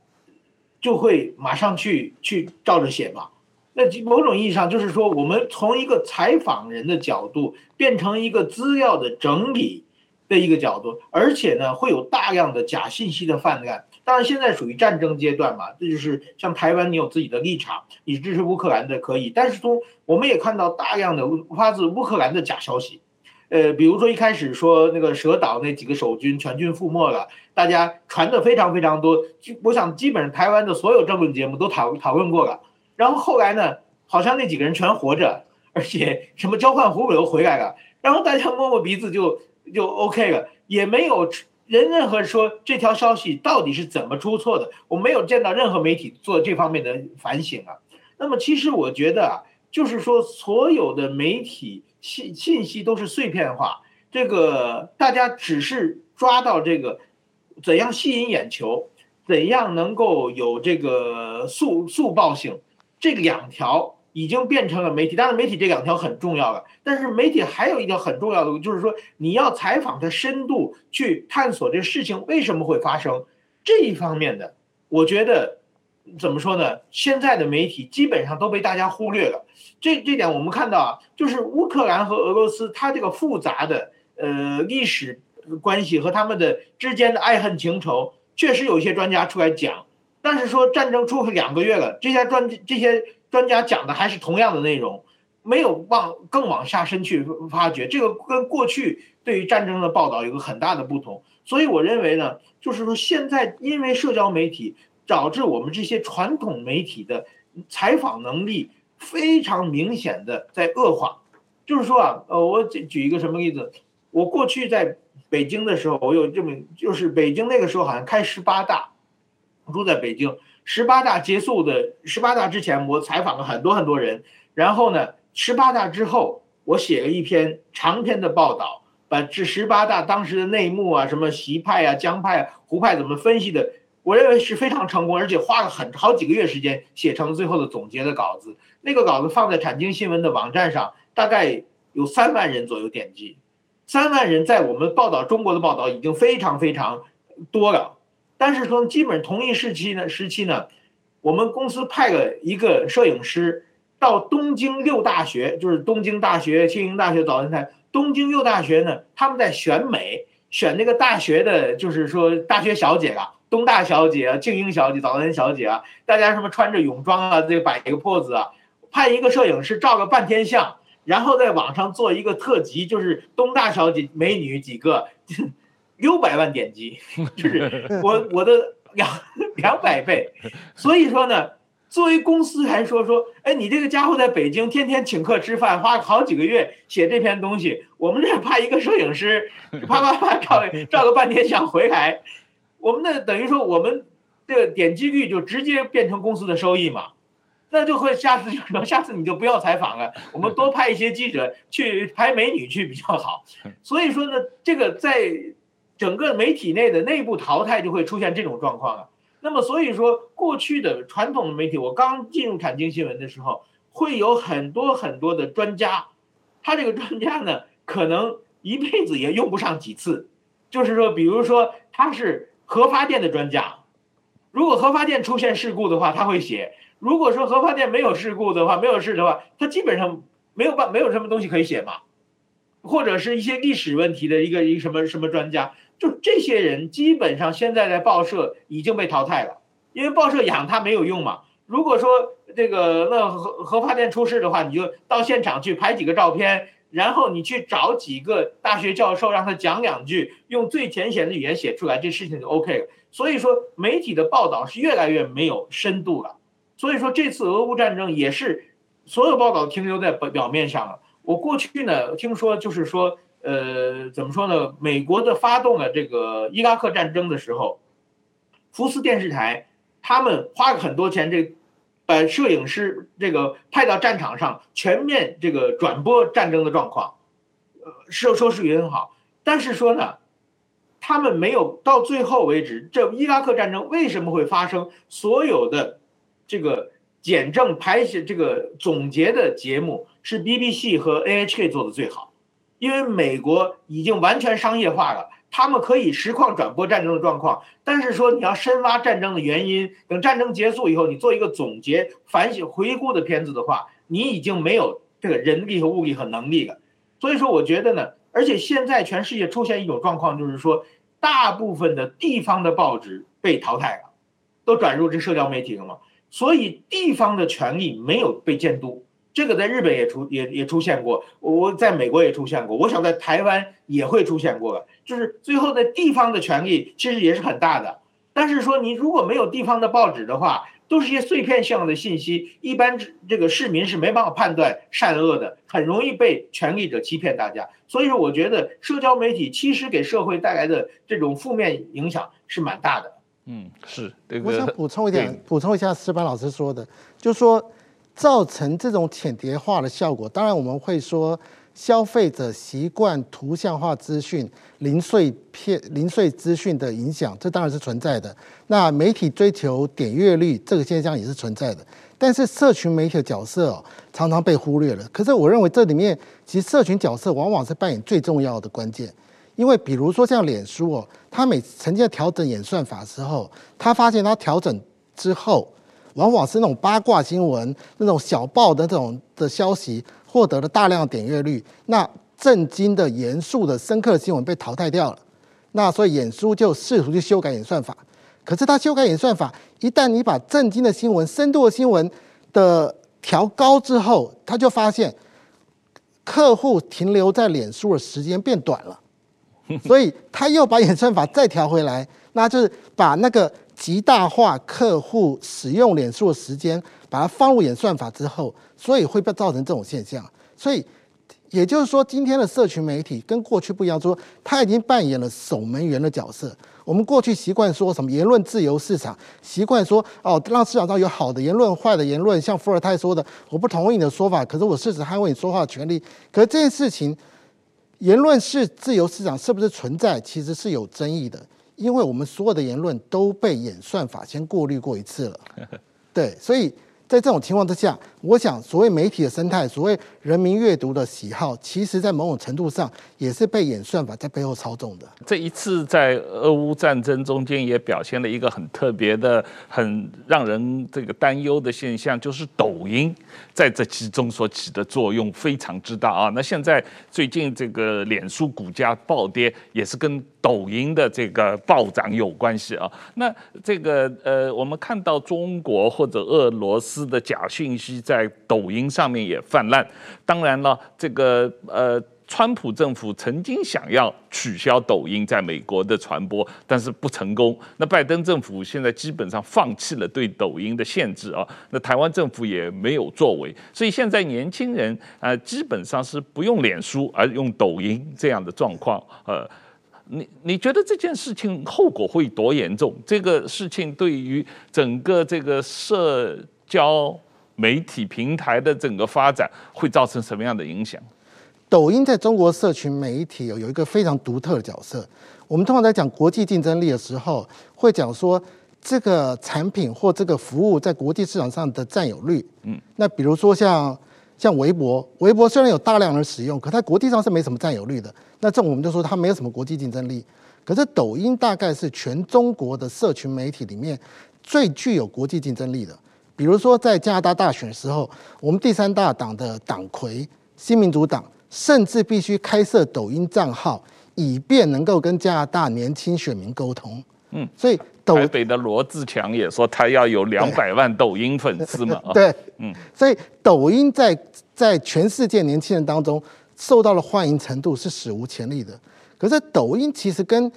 就会马上去去照着写嘛。那某种意义上就是说，我们从一个采访人的角度变成一个资料的整理的一个角度，而且呢，会有大量的假信息的泛滥。当然，现在属于战争阶段嘛，这就是像台湾，你有自己的立场，你支持乌克兰的可以，但是从我们也看到大量的发自乌克兰的假消息。呃，比如说一开始说那个蛇岛那几个守军全军覆没了，大家传的非常非常多。我想基本上台湾的所有政论节目都讨讨论过了。然后后来呢，好像那几个人全活着，而且什么交换俘虏回来了。然后大家摸摸鼻子就就 OK 了，也没有人任何说这条消息到底是怎么出错的。我没有见到任何媒体做这方面的反省啊。那么其实我觉得啊，就是说所有的媒体。信信息都是碎片化，这个大家只是抓到这个怎样吸引眼球，怎样能够有这个速速报性，这两条已经变成了媒体。当然，媒体这两条很重要了，但是媒体还有一个很重要的，就是说你要采访的深度去探索这事情为什么会发生这一方面的，我觉得。怎么说呢？现在的媒体基本上都被大家忽略了。这这点我们看到啊，就是乌克兰和俄罗斯，它这个复杂的呃历史关系和他们的之间的爱恨情仇，确实有一些专家出来讲。但是说战争出去两个月了，这些专这些专家讲的还是同样的内容，没有往更往下深去发掘。这个跟过去对于战争的报道有个很大的不同。所以我认为呢，就是说现在因为社交媒体。导致我们这些传统媒体的采访能力非常明显的在恶化。就是说啊，呃，我举举一个什么例子？我过去在北京的时候，我有这么，就是北京那个时候好像开十八大，我住在北京。十八大结束的十八大之前，我采访了很多很多人。然后呢，十八大之后，我写了一篇长篇的报道，把这十八大当时的内幕啊，什么习派啊、江派啊、胡派怎么分析的。我认为是非常成功，而且花了很好几个月时间写成最后的总结的稿子。那个稿子放在产经新闻的网站上，大概有三万人左右点击。三万人在我们报道中国的报道已经非常非常多了。但是从基本同一时期呢，时期呢，我们公司派了一个摄影师到东京六大学，就是东京大学、庆应大学、早稲田、东京六大学呢，他们在选美，选那个大学的，就是说大学小姐啊。东大小姐啊，庆应小姐，早年小姐啊，大家什么穿着泳装啊，这个摆一个 pose 啊，派一个摄影师照个半天相，然后在网上做一个特辑，就是东大小姐美女几个，六百万点击，*laughs* 就是我我的两两百倍，所以说呢，作为公司来说说，哎，你这个家伙在北京天天请客吃饭，花好几个月写这篇东西，我们这派一个摄影师，啪啪啪 *laughs* 照照个半天想回来。我们那等于说，我们的点击率就直接变成公司的收益嘛，那就会下次就说，下次你就不要采访了，我们多派一些记者去拍美女去比较好。所以说呢，这个在整个媒体内的内部淘汰就会出现这种状况啊。那么所以说，过去的传统的媒体，我刚进入产经新闻的时候，会有很多很多的专家，他这个专家呢，可能一辈子也用不上几次，就是说，比如说他是。核发电的专家，如果核发电出现事故的话，他会写；如果说核发电没有事故的话，没有事的话，他基本上没有办没有什么东西可以写嘛。或者是一些历史问题的一个一个什么什么专家，就这些人基本上现在在报社已经被淘汰了，因为报社养他没有用嘛。如果说这个那核核发电出事的话，你就到现场去拍几个照片。然后你去找几个大学教授，让他讲两句，用最浅显的语言写出来，这事情就 OK 了。所以说，媒体的报道是越来越没有深度了。所以说，这次俄乌战争也是所有报道停留在表表面上了。我过去呢听说，就是说，呃，怎么说呢？美国的发动了这个伊拉克战争的时候，福斯电视台他们花了很多钱，这把摄影师这个派到战场上，全面这个转播战争的状况，呃，收收视率很好。但是说呢，他们没有到最后为止，这伊拉克战争为什么会发生？所有的这个简政、排写、这个总结的节目是 BBC 和 NHK 做的最好。因为美国已经完全商业化了，他们可以实况转播战争的状况，但是说你要深挖战争的原因，等战争结束以后，你做一个总结、反省、回顾的片子的话，你已经没有这个人力和物力和能力了。所以说，我觉得呢，而且现在全世界出现一种状况，就是说，大部分的地方的报纸被淘汰了，都转入这社交媒体了嘛，所以地方的权力没有被监督。这个在日本也出也也出现过，我在美国也出现过，我想在台湾也会出现过的，就是最后的地方的权力其实也是很大的。但是说你如果没有地方的报纸的话，都是一些碎片性的信息，一般这个市民是没办法判断善恶的，很容易被权力者欺骗大家。所以说，我觉得社交媒体其实给社会带来的这种负面影响是蛮大的。嗯，是。这个、我想补充一点，补充一下石板老师说的，就说。造成这种浅叠化的效果，当然我们会说消费者习惯图像化资讯、零碎片、零碎资讯的影响，这当然是存在的。那媒体追求点阅率这个现象也是存在的。但是社群媒体的角色哦，常常被忽略了。可是我认为这里面其实社群角色往往是扮演最重要的关键，因为比如说像脸书哦，他每曾经在调整演算法的时候，他发现他调整之后。往往是那种八卦新闻、那种小报的这种的消息，获得了大量的点阅率。那正经的、严肃的、深刻的新闻被淘汰掉了。那所以脸书就试图去修改演算法。可是他修改演算法，一旦你把正经的新闻、深度的新闻的调高之后，他就发现客户停留在脸书的时间变短了。所以他又把演算法再调回来，那就是把那个。极大化客户使用脸书的时间，把它放入演算法之后，所以会被造成这种现象。所以也就是说，今天的社群媒体跟过去不一样，说它已经扮演了守门员的角色。我们过去习惯说什么言论自由市场，习惯说哦，让市场上有好的言论、坏的言论。像伏尔泰说的，我不同意你的说法，可是我誓死捍卫你说话的权利。可是这件事情，言论是自由市场是不是存在，其实是有争议的。因为我们所有的言论都被演算法先过滤过一次了，*laughs* 对，所以在这种情况之下，我想所谓媒体的生态，所谓人民阅读的喜好，其实在某种程度上也是被演算法在背后操纵的。这一次在俄乌战争中间也表现了一个很特别的、很让人这个担忧的现象，就是抖音在这其中所起的作用非常之大啊。那现在最近这个脸书股价暴跌，也是跟抖音的这个暴涨有关系啊，那这个呃，我们看到中国或者俄罗斯的假讯息在抖音上面也泛滥。当然了，这个呃，川普政府曾经想要取消抖音在美国的传播，但是不成功。那拜登政府现在基本上放弃了对抖音的限制啊，那台湾政府也没有作为，所以现在年轻人啊，基本上是不用脸书而用抖音这样的状况，呃。你你觉得这件事情后果会多严重？这个事情对于整个这个社交媒体平台的整个发展会造成什么样的影响？抖音在中国社群媒体有有一个非常独特的角色。我们通常在讲国际竞争力的时候，会讲说这个产品或这个服务在国际市场上的占有率。嗯，那比如说像。像微博，微博虽然有大量人使用，可它国际上是没什么占有率的。那这种我们就说它没有什么国际竞争力。可是抖音大概是全中国的社群媒体里面最具有国际竞争力的。比如说在加拿大大选的时候，我们第三大党的党魁新民主党甚至必须开设抖音账号，以便能够跟加拿大年轻选民沟通。嗯，所以抖台北的罗志强也说他要有两百万抖音粉丝嘛。*laughs* 对，嗯，所以抖音在在全世界年轻人当中受到的欢迎程度是史无前例的。可是抖音其实跟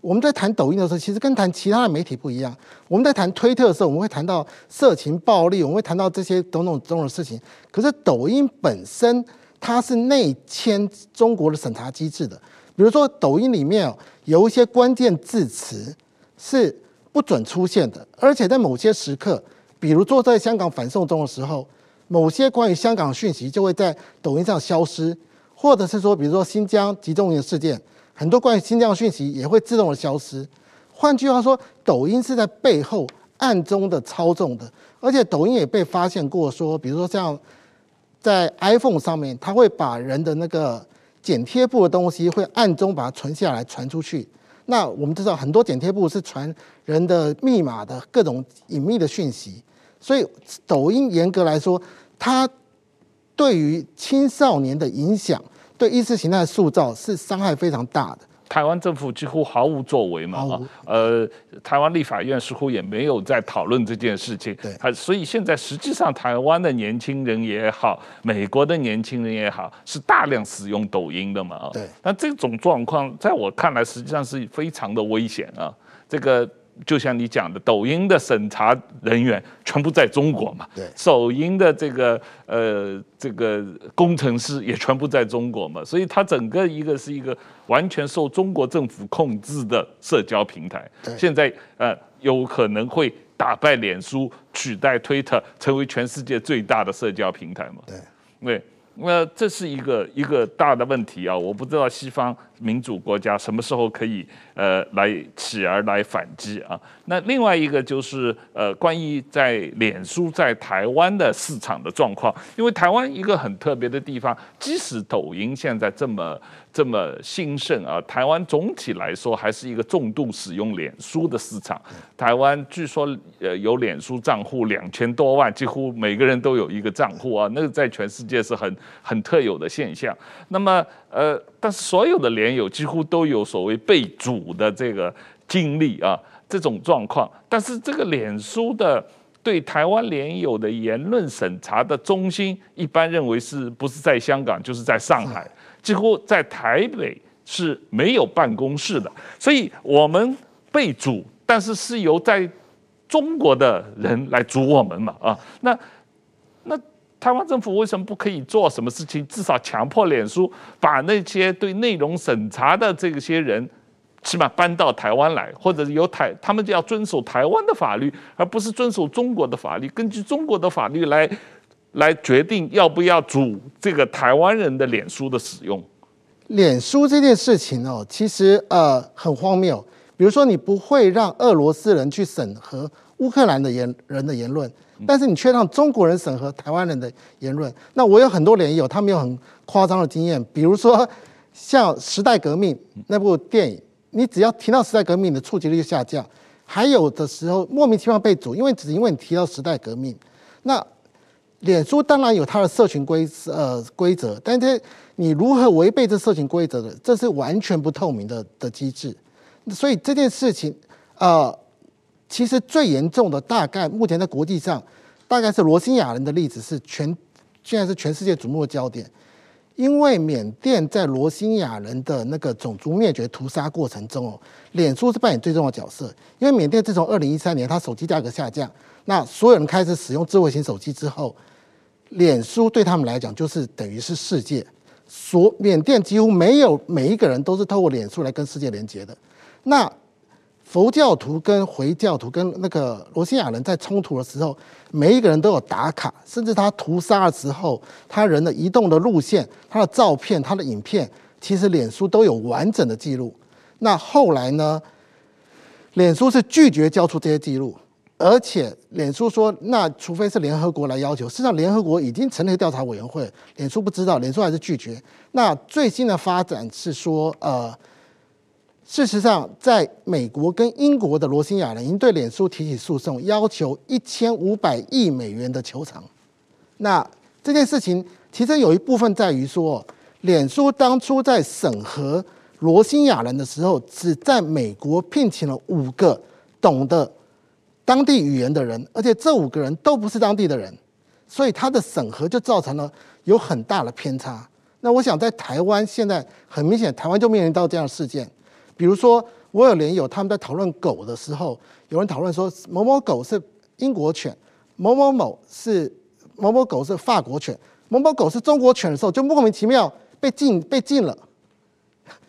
我们在谈抖音的时候，其实跟谈其他的媒体不一样。我们在谈推特的时候，我们会谈到色情暴力，我们会谈到这些种种种种事情。可是抖音本身它是内嵌中国的审查机制的。比如说，抖音里面有一些关键字词是不准出现的，而且在某些时刻，比如说在香港反送中的时候，某些关于香港讯息就会在抖音上消失，或者是说，比如说新疆集中营事件，很多关于新疆的讯息也会自动的消失。换句话说，抖音是在背后暗中的操纵的，而且抖音也被发现过说，比如说像在 iPhone 上面，它会把人的那个剪贴簿的东西会暗中把它存下来传出去。那我们知道很多剪贴簿是传人的密码的各种隐秘的讯息，所以抖音严格来说，它对于青少年的影响，对意识形态的塑造是伤害非常大的。台湾政府几乎毫无作为嘛，啊，呃，台湾立法院似乎也没有在讨论这件事情，对，所以现在实际上台湾的年轻人也好，美国的年轻人也好，是大量使用抖音的嘛，啊，对，那这种状况在我看来实际上是非常的危险啊，这个。就像你讲的，抖音的审查人员全部在中国嘛，对，抖音的这个呃这个工程师也全部在中国嘛，所以它整个一个是一个完全受中国政府控制的社交平台。现在呃有可能会打败脸书，取代推特，成为全世界最大的社交平台嘛？对，对。那这是一个一个大的问题啊！我不知道西方民主国家什么时候可以呃来起而来反击啊？那另外一个就是呃关于在脸书在台湾的市场的状况，因为台湾一个很特别的地方，即使抖音现在这么。这么兴盛啊！台湾总体来说还是一个重度使用脸书的市场。台湾据说呃有脸书账户两千多万，几乎每个人都有一个账户啊，那个在全世界是很很特有的现象。那么呃，但是所有的脸友几乎都有所谓被阻的这个经历啊，这种状况。但是这个脸书的对台湾脸友的言论审查的中心，一般认为是不是在香港就是在上海。几乎在台北是没有办公室的，所以我们被阻，但是是由在中国的人来阻我们嘛啊？那那台湾政府为什么不可以做什么事情？至少强迫脸书把那些对内容审查的这些人，起码搬到台湾来，或者由台他们就要遵守台湾的法律，而不是遵守中国的法律，根据中国的法律来。来决定要不要阻这个台湾人的脸书的使用。脸书这件事情哦，其实呃很荒谬。比如说，你不会让俄罗斯人去审核乌克兰的言人的言论，但是你却让中国人审核台湾人的言论。那我有很多脸友，他们有很夸张的经验，比如说像《时代革命》那部电影，你只要提到《时代革命》，你的触及率就下降。还有的时候莫名其妙被阻，因为只因为你提到《时代革命》，那。脸书当然有它的社群规呃规则，但是你如何违背这社群规则的，这是完全不透明的的机制。所以这件事情，呃，其实最严重的大概目前在国际上，大概是罗兴亚人的例子是全现在是全世界瞩目的焦点，因为缅甸在罗兴亚人的那个种族灭绝屠杀过程中哦，脸书是扮演最重要的角色。因为缅甸自从二零一三年它手机价格下降，那所有人开始使用智慧型手机之后。脸书对他们来讲就是等于是世界，所缅甸几乎没有每一个人都是透过脸书来跟世界连接的。那佛教徒跟回教徒跟那个罗西亚人在冲突的时候，每一个人都有打卡，甚至他屠杀的时候，他人的移动的路线、他的照片、他的影片，其实脸书都有完整的记录。那后来呢，脸书是拒绝交出这些记录。而且，脸书说，那除非是联合国来要求。事实上，联合国已经成立调查委员会，脸书不知道，脸书还是拒绝。那最新的发展是说，呃，事实上，在美国跟英国的罗兴亚人已经对脸书提起诉讼，要求一千五百亿美元的求偿。那这件事情其实有一部分在于说，脸书当初在审核罗兴亚人的时候，只在美国聘请了五个懂得。当地语言的人，而且这五个人都不是当地的人，所以他的审核就造成了有很大的偏差。那我想在台湾现在很明显，台湾就面临到这样的事件。比如说，我有连友他们在讨论狗的时候，有人讨论说某某狗是英国犬，某某某是某某狗是法国犬，某某狗是中国犬的时候，就莫名其妙被禁被禁了。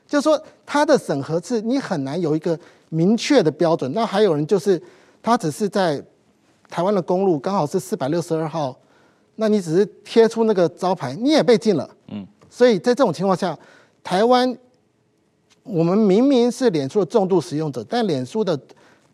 就是说，它的审核是你很难有一个明确的标准。那还有人就是，他只是在台湾的公路刚好是四百六十二号，那你只是贴出那个招牌，你也被禁了。嗯，所以在这种情况下，台湾我们明明是脸书的重度使用者，但脸书的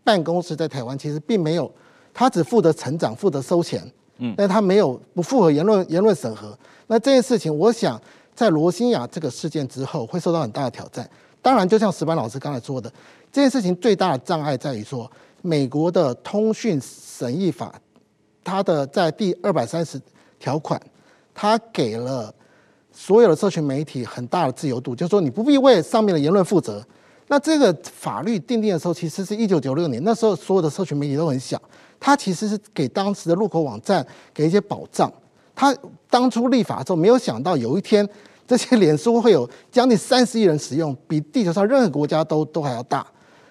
办公室在台湾其实并没有，他只负责成长，负责收钱。嗯，但他没有不符合言论言论审核。那这件事情，我想。在罗兴亚这个事件之后，会受到很大的挑战。当然，就像石板老师刚才说的，这件事情最大的障碍在于说，美国的通讯审议法，它的在第二百三十条款，它给了所有的社群媒体很大的自由度，就是说你不必为上面的言论负责。那这个法律订定的时候，其实是一九九六年，那时候所有的社群媒体都很小，它其实是给当时的入口网站给一些保障。他当初立法的时候，没有想到有一天，这些脸书会有将近三十亿人使用，比地球上任何国家都都还要大。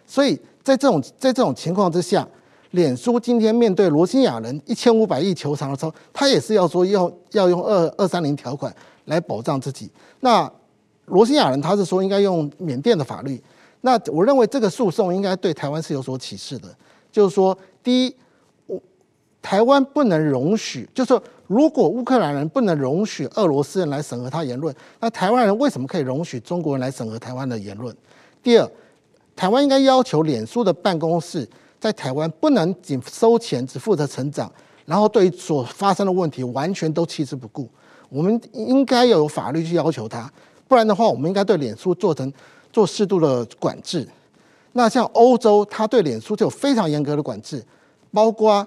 所以在这种在这种情况之下，脸书今天面对罗兴亚人一千五百亿求偿的时候，他也是要说要要用二二三零条款来保障自己。那罗兴亚人他是说应该用缅甸的法律。那我认为这个诉讼应该对台湾是有所启示的，就是说，第一，我台湾不能容许，就是说。如果乌克兰人不能容许俄罗斯人来审核他言论，那台湾人为什么可以容许中国人来审核台湾的言论？第二，台湾应该要求脸书的办公室在台湾不能仅收钱，只负责成长，然后对所发生的问题完全都弃之不顾。我们应该要有法律去要求他，不然的话，我们应该对脸书做成做适度的管制。那像欧洲，他对脸书就有非常严格的管制，包括。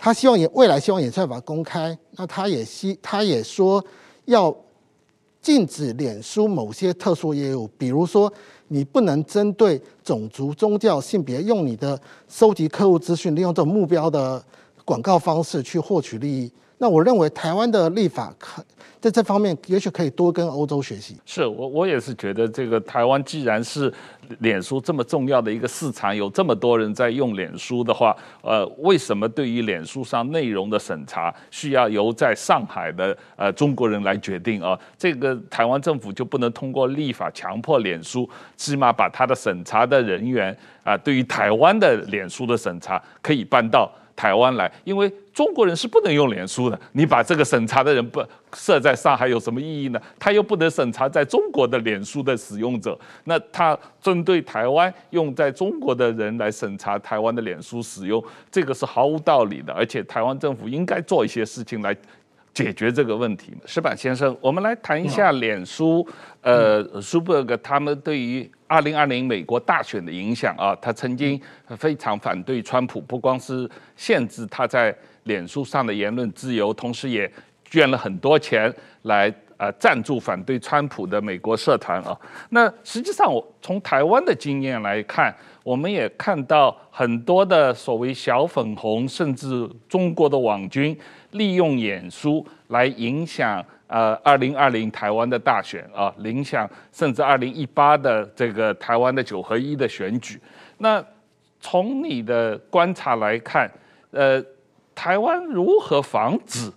他希望也未来希望演算法公开，那他也希他也说要禁止脸书某些特殊业务，比如说你不能针对种族、宗教、性别，用你的收集客户资讯，利用这种目标的广告方式去获取利益。那我认为台湾的立法可在这方面也许可以多跟欧洲学习。是我我也是觉得这个台湾既然是脸书这么重要的一个市场，有这么多人在用脸书的话，呃，为什么对于脸书上内容的审查需要由在上海的呃中国人来决定啊？这个台湾政府就不能通过立法强迫脸书，起码把他的审查的人员啊，对于台湾的脸书的审查可以搬到。台湾来，因为中国人是不能用脸书的。你把这个审查的人不设在上海有什么意义呢？他又不能审查在中国的脸书的使用者。那他针对台湾用在中国的人来审查台湾的脸书使用，这个是毫无道理的。而且台湾政府应该做一些事情来解决这个问题。石板先生，我们来谈一下脸书，呃，舒伯格他们对于。二零二零美国大选的影响啊，他曾经非常反对川普，不光是限制他在脸书上的言论自由，同时也捐了很多钱来呃赞助反对川普的美国社团啊。那实际上，我从台湾的经验来看，我们也看到很多的所谓小粉红，甚至中国的网军，利用脸书来影响。呃，二零二零台湾的大选啊，影响甚至二零一八的这个台湾的九合一的选举。那从你的观察来看，呃，台湾如何防止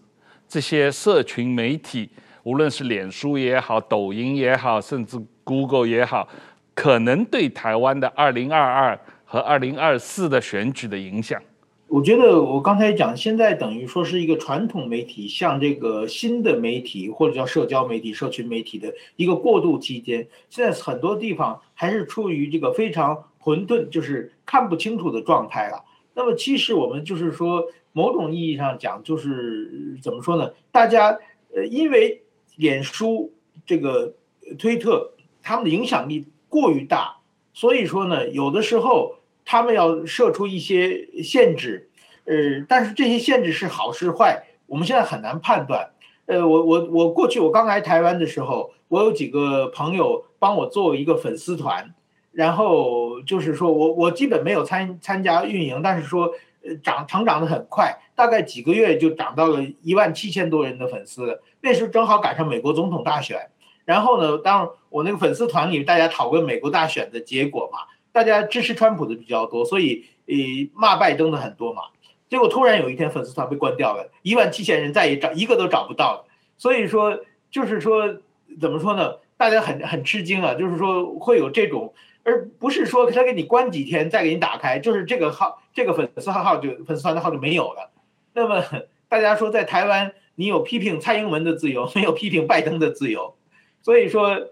这些社群媒体，无论是脸书也好、抖音也好，甚至 Google 也好，可能对台湾的二零二二和二零二四的选举的影响？我觉得我刚才讲，现在等于说是一个传统媒体向这个新的媒体或者叫社交媒体、社群媒体的一个过渡期间。现在很多地方还是处于这个非常混沌，就是看不清楚的状态了。那么其实我们就是说，某种意义上讲，就是怎么说呢？大家呃，因为脸书这个推特他们的影响力过于大，所以说呢，有的时候。他们要设出一些限制，呃，但是这些限制是好是坏，我们现在很难判断。呃，我我我过去我刚来台湾的时候，我有几个朋友帮我做一个粉丝团，然后就是说我我基本没有参参加运营，但是说呃长成长得很快，大概几个月就涨到了一万七千多人的粉丝，那时候正好赶上美国总统大选，然后呢，当我那个粉丝团里大家讨论美国大选的结果嘛。大家支持川普的比较多，所以呃骂拜登的很多嘛。结果突然有一天粉丝团被关掉了，一万七千人再也找一个都找不到了。所以说就是说怎么说呢？大家很很吃惊啊，就是说会有这种，而不是说他给你关几天再给你打开，就是这个号这个粉丝号号就粉丝团的号就没有了。那么 *laughs* 大家说在台湾，你有批评蔡英文的自由，没有批评拜登的自由，所以说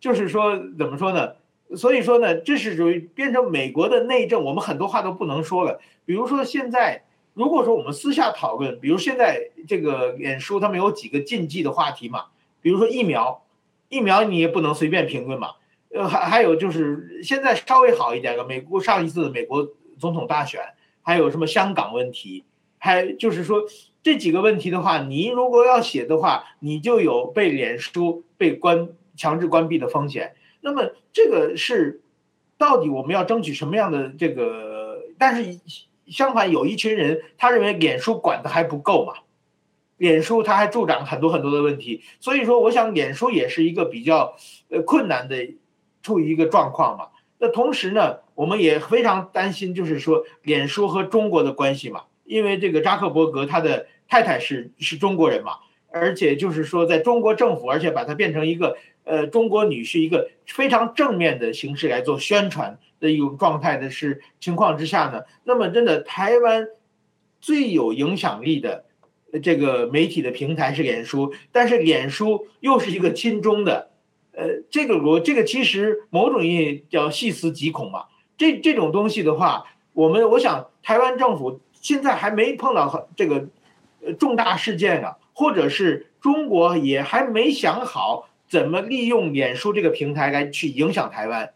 就是说怎么说呢？所以说呢，这是属于变成美国的内政，我们很多话都不能说了。比如说现在，如果说我们私下讨论，比如现在这个脸书他们有几个禁忌的话题嘛，比如说疫苗，疫苗你也不能随便评论嘛。呃，还还有就是现在稍微好一点的，美国上一次美国总统大选，还有什么香港问题，还就是说这几个问题的话，你如果要写的话，你就有被脸书被关强制关闭的风险。那么这个是，到底我们要争取什么样的这个？但是相反，有一群人他认为脸书管的还不够嘛，脸书他还助长很多很多的问题，所以说我想脸书也是一个比较呃困难的处于一个状况嘛。那同时呢，我们也非常担心，就是说脸书和中国的关系嘛，因为这个扎克伯格他的太太是是中国人嘛，而且就是说在中国政府，而且把它变成一个。呃，中国女婿一个非常正面的形式来做宣传的一种状态的是情况之下呢，那么真的台湾最有影响力的这个媒体的平台是脸书，但是脸书又是一个亲中的，呃，这个我这个其实某种意义叫细思极恐嘛。这这种东西的话，我们我想台湾政府现在还没碰到这个重大事件啊，或者是中国也还没想好。怎么利用脸书这个平台来去影响台湾？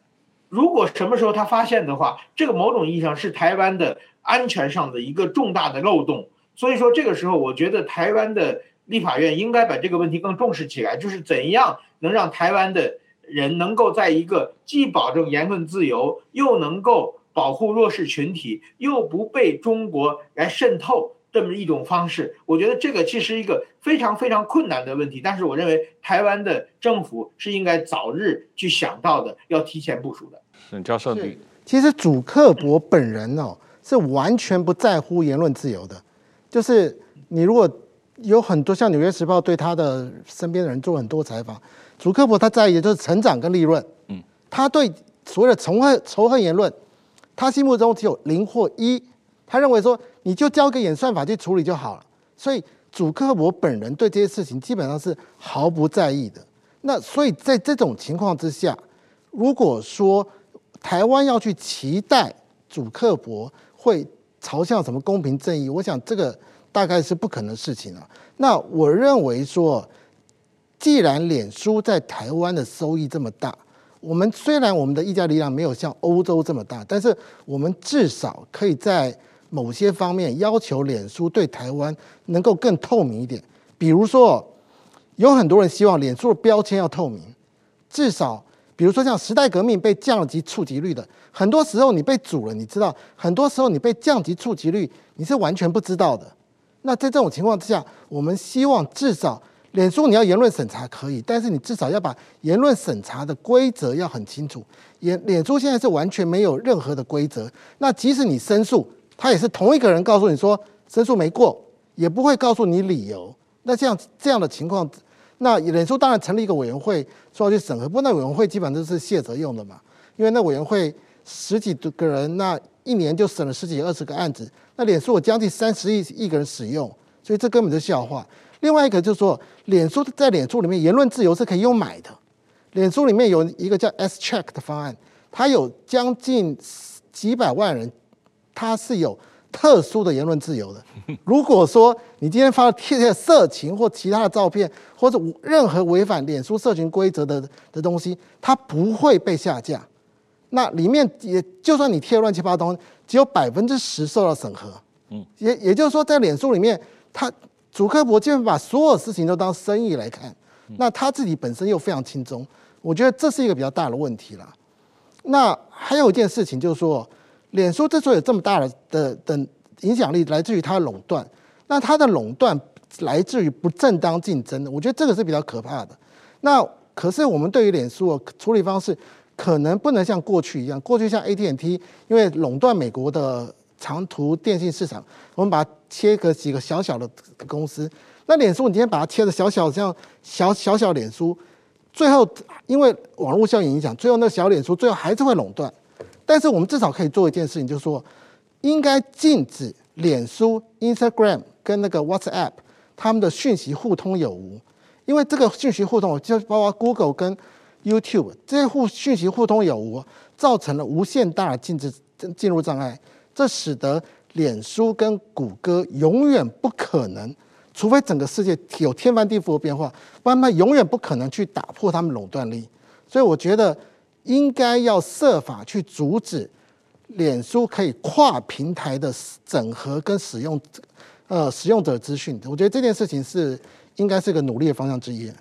如果什么时候他发现的话，这个某种意义上是台湾的安全上的一个重大的漏洞。所以说这个时候，我觉得台湾的立法院应该把这个问题更重视起来，就是怎样能让台湾的人能够在一个既保证言论自由，又能够保护弱势群体，又不被中国来渗透。这么一种方式，我觉得这个其实一个非常非常困难的问题，但是我认为台湾的政府是应该早日去想到的，要提前部署的。沈教授，你其实主克伯本人哦是完全不在乎言论自由的，就是你如果有很多像《纽约时报》对他的身边的人做很多采访，主克伯他在意的就是成长跟利润，嗯，他对所谓的仇恨仇恨言论，他心目中只有零或一。他认为说，你就交给演算法去处理就好了。所以，主克伯本人对这些事情基本上是毫不在意的。那所以在这种情况之下，如果说台湾要去期待主克伯会朝向什么公平正义，我想这个大概是不可能的事情了。那我认为说，既然脸书在台湾的收益这么大，我们虽然我们的议价力量没有像欧洲这么大，但是我们至少可以在某些方面要求脸书对台湾能够更透明一点，比如说，有很多人希望脸书的标签要透明，至少，比如说像时代革命被降级触及率的，很多时候你被阻了，你知道，很多时候你被降级触及率你是完全不知道的。那在这种情况之下，我们希望至少脸书你要言论审查可以，但是你至少要把言论审查的规则要很清楚。脸脸书现在是完全没有任何的规则，那即使你申诉。他也是同一个人告诉你说申诉没过，也不会告诉你理由。那这样这样的情况，那脸书当然成立一个委员会说要去审核，不过那委员会基本上都是卸责用的嘛，因为那委员会十几个人，那一年就审了十几二十个案子，那脸书有将近三十亿亿个人使用，所以这根本就是笑话。另外一个就是说，脸书在脸书里面言论自由是可以用买的，脸书里面有一个叫 S Check 的方案，它有将近几百万人。它是有特殊的言论自由的。如果说你今天发了贴贴色情或其他的照片，或者任何违反脸书社群规则的的东西，它不会被下架。那里面也就算你贴乱七八糟，只有百分之十受到审核。嗯，也也就是说，在脸书里面，他祖克伯基本把所有事情都当生意来看。那他自己本身又非常轻松，我觉得这是一个比较大的问题了。那还有一件事情就是说。脸书之所以有这么大的的的影响力，来自于它的垄断。那它的垄断来自于不正当竞争，我觉得这个是比较可怕的。那可是我们对于脸书的处理方式，可能不能像过去一样。过去像 AT&T，因为垄断美国的长途电信市场，我们把它切割几个小小的公司。那脸书你今天把它切的小小像小小小脸书，最后因为网络效应影响，最后那小脸书最后还是会垄断。但是我们至少可以做一件事情，就是说应该禁止脸书、Instagram 跟那个 WhatsApp 他们的讯息互通有无，因为这个讯息互通就包括 Google 跟 YouTube 这些互讯息互通有无，造成了无限大的禁止进入障碍，这使得脸书跟谷歌永远不可能，除非整个世界有天翻地覆的变化，不然它永远不可能去打破他们垄断力。所以我觉得。应该要设法去阻止脸书可以跨平台的整合跟使用，呃，使用者资讯。我觉得这件事情是应该是个努力的方向之一。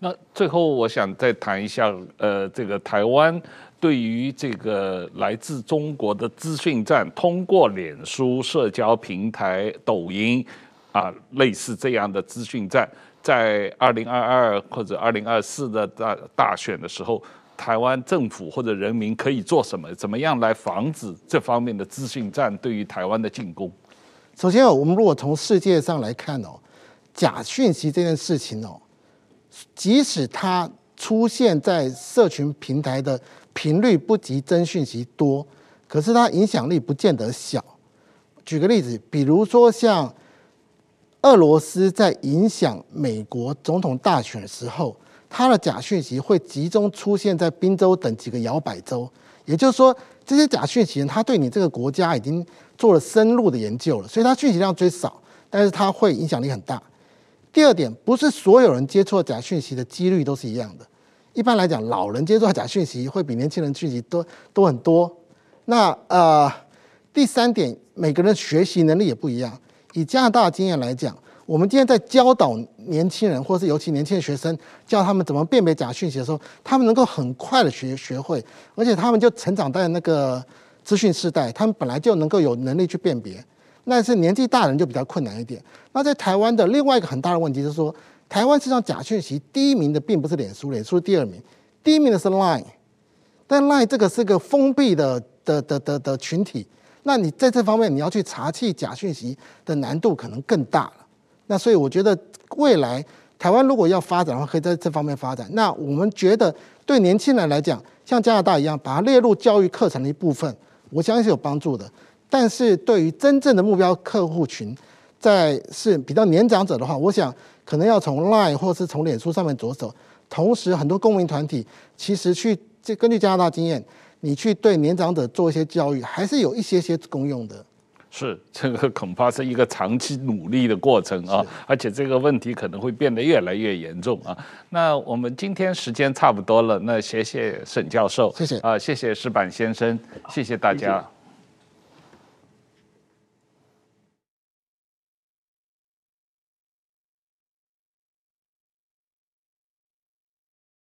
那最后我想再谈一下，呃，这个台湾对于这个来自中国的资讯站，通过脸书社交平台、抖音啊，类似这样的资讯站，在二零二二或者二零二四的大大选的时候。台湾政府或者人民可以做什么？怎么样来防止这方面的资讯战对于台湾的进攻？首先哦，我们如果从世界上来看哦，假讯息这件事情哦，即使它出现在社群平台的频率不及真讯息多，可是它影响力不见得小。举个例子，比如说像俄罗斯在影响美国总统大选的时候。它的假讯息会集中出现在宾州等几个摇摆州，也就是说，这些假讯息人他对你这个国家已经做了深入的研究了，所以它讯息量最少，但是它会影响力很大。第二点，不是所有人接触假讯息的几率都是一样的。一般来讲，老人接触假讯息会比年轻人讯息多多很多。那呃，第三点，每个人学习能力也不一样。以加拿大的经验来讲。我们今天在教导年轻人，或是尤其年轻的学生，教他们怎么辨别假讯息的时候，他们能够很快的学学会，而且他们就成长在那个资讯时代，他们本来就能够有能力去辨别。那是年纪大人就比较困难一点。那在台湾的另外一个很大的问题就是说，台湾实际上假讯息第一名的并不是脸书，脸书是第二名，第一名的是 Line，但 Line 这个是个封闭的的的的的群体，那你在这方面你要去查缉假讯息的难度可能更大。那所以我觉得未来台湾如果要发展的话，可以在这方面发展。那我们觉得对年轻人来讲，像加拿大一样，把它列入教育课程的一部分，我相信是有帮助的。但是对于真正的目标客户群，在是比较年长者的话，我想可能要从 Line 或是从脸书上面着手。同时，很多公民团体其实去这根据加拿大经验，你去对年长者做一些教育，还是有一些些功用的。是，*laughs* 这个恐怕是一个长期努力的过程啊，而且这个问题可能会变得越来越严重啊。那我们今天时间差不多了，那谢谢沈教授，谢谢啊，谢谢石板先生，谢谢大家。谢谢。